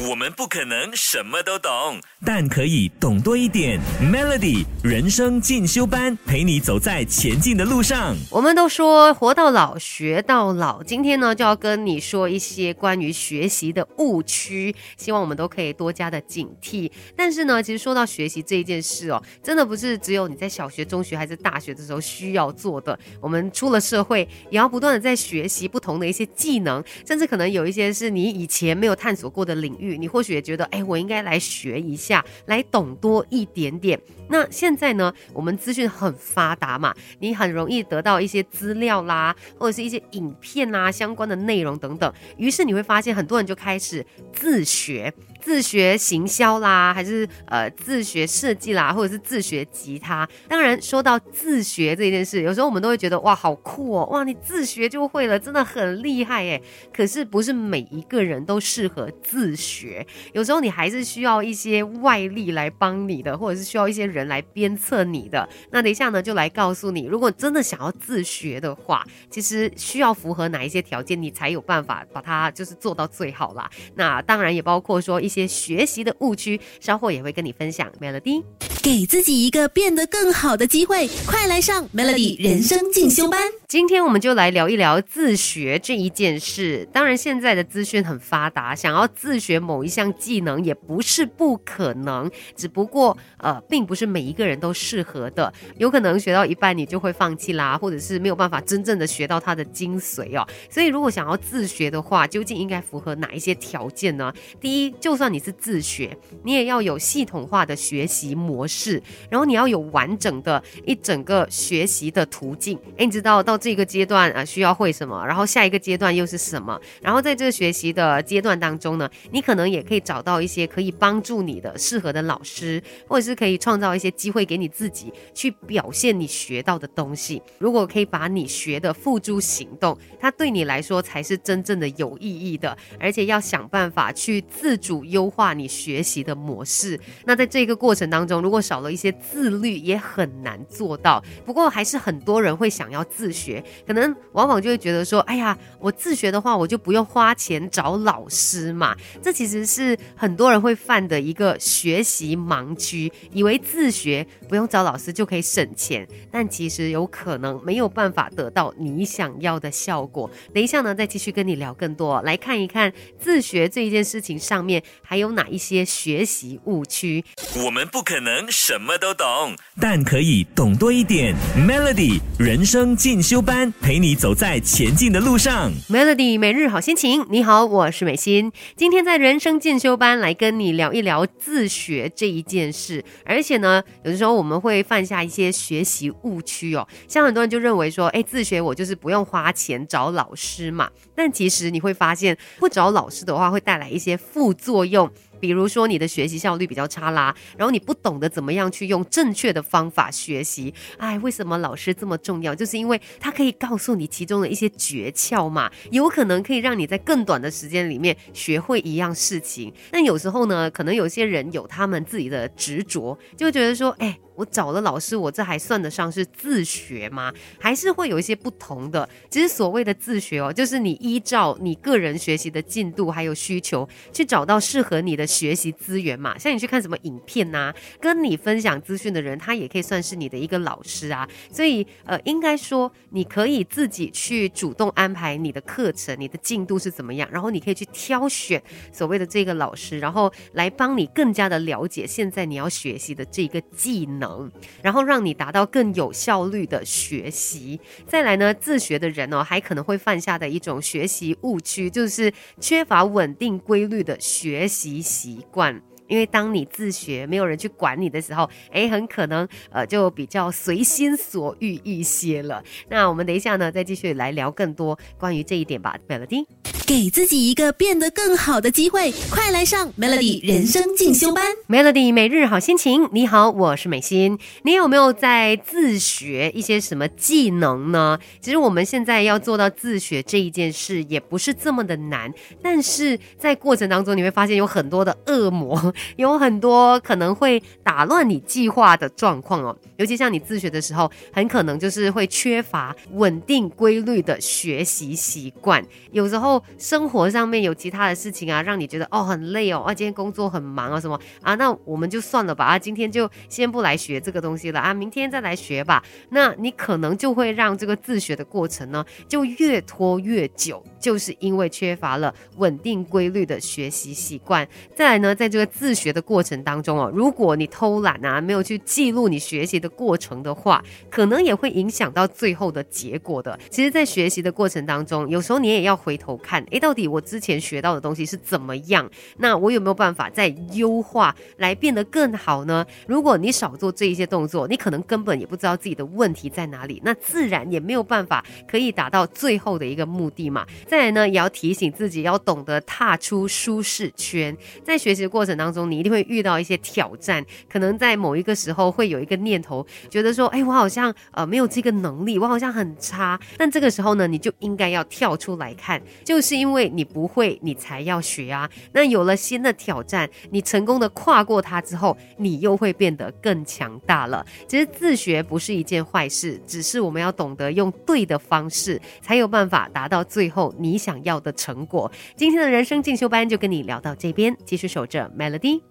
我们不可能什么都懂，但可以懂多一点。Melody 人生进修班陪你走在前进的路上。我们都说活到老学到老，今天呢就要跟你说一些关于学习的误区，希望我们都可以多加的警惕。但是呢，其实说到学习这一件事哦，真的不是只有你在小学、中学还是大学的时候需要做的。我们出了社会，也要不断的在学习不同的一些技能，甚至可能有一些是你以前没有探索过的领域。你或许也觉得，哎，我应该来学一下，来懂多一点点。那现在呢，我们资讯很发达嘛，你很容易得到一些资料啦，或者是一些影片啊相关的内容等等。于是你会发现，很多人就开始自学。自学行销啦，还是呃自学设计啦，或者是自学吉他。当然，说到自学这件事，有时候我们都会觉得哇，好酷哦，哇，你自学就会了，真的很厉害哎。可是不是每一个人都适合自学，有时候你还是需要一些外力来帮你的，或者是需要一些人来鞭策你的。那等一下呢，就来告诉你，如果真的想要自学的话，其实需要符合哪一些条件，你才有办法把它就是做到最好啦。那当然也包括说一。些学习的误区，稍后也会跟你分享。Melody，给自己一个变得更好的机会，快来上 Melody 人生进修班。今天我们就来聊一聊自学这一件事。当然，现在的资讯很发达，想要自学某一项技能也不是不可能，只不过呃，并不是每一个人都适合的。有可能学到一半你就会放弃啦，或者是没有办法真正的学到它的精髓哦。所以，如果想要自学的话，究竟应该符合哪一些条件呢？第一，就算算你是自学，你也要有系统化的学习模式，然后你要有完整的一整个学习的途径。哎，你知道到这个阶段啊需要会什么，然后下一个阶段又是什么？然后在这个学习的阶段当中呢，你可能也可以找到一些可以帮助你的适合的老师，或者是可以创造一些机会给你自己去表现你学到的东西。如果可以把你学的付诸行动，它对你来说才是真正的有意义的，而且要想办法去自主。优化你学习的模式，那在这个过程当中，如果少了一些自律，也很难做到。不过还是很多人会想要自学，可能往往就会觉得说，哎呀，我自学的话，我就不用花钱找老师嘛。这其实是很多人会犯的一个学习盲区，以为自学不用找老师就可以省钱，但其实有可能没有办法得到你想要的效果。等一下呢，再继续跟你聊更多，来看一看自学这一件事情上面。还有哪一些学习误区？我们不可能什么都懂，但可以懂多一点。Melody 人生进修班，陪你走在前进的路上。Melody 每日好心情，你好，我是美心。今天在人生进修班来跟你聊一聊自学这一件事。而且呢，有的时候我们会犯下一些学习误区哦。像很多人就认为说，哎，自学我就是不用花钱找老师嘛。但其实你会发现，不找老师的话，会带来一些副作用。用，比如说你的学习效率比较差啦，然后你不懂得怎么样去用正确的方法学习。哎，为什么老师这么重要？就是因为他可以告诉你其中的一些诀窍嘛，有可能可以让你在更短的时间里面学会一样事情。但有时候呢，可能有些人有他们自己的执着，就觉得说，哎。我找了老师，我这还算得上是自学吗？还是会有一些不同的？其实所谓的自学哦，就是你依照你个人学习的进度还有需求，去找到适合你的学习资源嘛。像你去看什么影片呐，跟你分享资讯的人，他也可以算是你的一个老师啊。所以呃，应该说你可以自己去主动安排你的课程，你的进度是怎么样，然后你可以去挑选所谓的这个老师，然后来帮你更加的了解现在你要学习的这个技能。能，然后让你达到更有效率的学习。再来呢，自学的人哦，还可能会犯下的一种学习误区，就是缺乏稳定规律的学习习惯。因为当你自学，没有人去管你的时候，诶，很可能呃就比较随心所欲一些了。那我们等一下呢，再继续来聊更多关于这一点吧，Melody。给自己一个变得更好的机会，快来上 Melody 人生进修班。Melody 每日好心情，你好，我是美心。你有没有在自学一些什么技能呢？其实我们现在要做到自学这一件事，也不是这么的难。但是在过程当中，你会发现有很多的恶魔，有很多可能会打乱你计划的状况哦。尤其像你自学的时候，很可能就是会缺乏稳定规律的学习习惯，有时候。生活上面有其他的事情啊，让你觉得哦很累哦，啊今天工作很忙啊什么啊，那我们就算了吧啊，今天就先不来学这个东西了啊，明天再来学吧。那你可能就会让这个自学的过程呢，就越拖越久，就是因为缺乏了稳定规律的学习习惯。再来呢，在这个自学的过程当中哦，如果你偷懒啊，没有去记录你学习的过程的话，可能也会影响到最后的结果的。其实，在学习的过程当中，有时候你也要回头看，诶，到底我之前学到的东西是怎么样？那我有没有办法再优化来变得更好呢？如果你少做这一些动作，你可能根本也不知道自己的问题在哪里，那自然也没有办法可以达到最后的一个目的嘛。再来呢，也要提醒自己要懂得踏出舒适圈。在学习的过程当中，你一定会遇到一些挑战，可能在某一个时候会有一个念头，觉得说，哎，我好像呃没有这个能力，我好像很差。但这个时候呢，你就应该要跳出来看，就是是因为你不会，你才要学啊。那有了新的挑战，你成功的跨过它之后，你又会变得更强大了。其实自学不是一件坏事，只是我们要懂得用对的方式，才有办法达到最后你想要的成果。今天的人生进修班就跟你聊到这边，继续守着 Melody。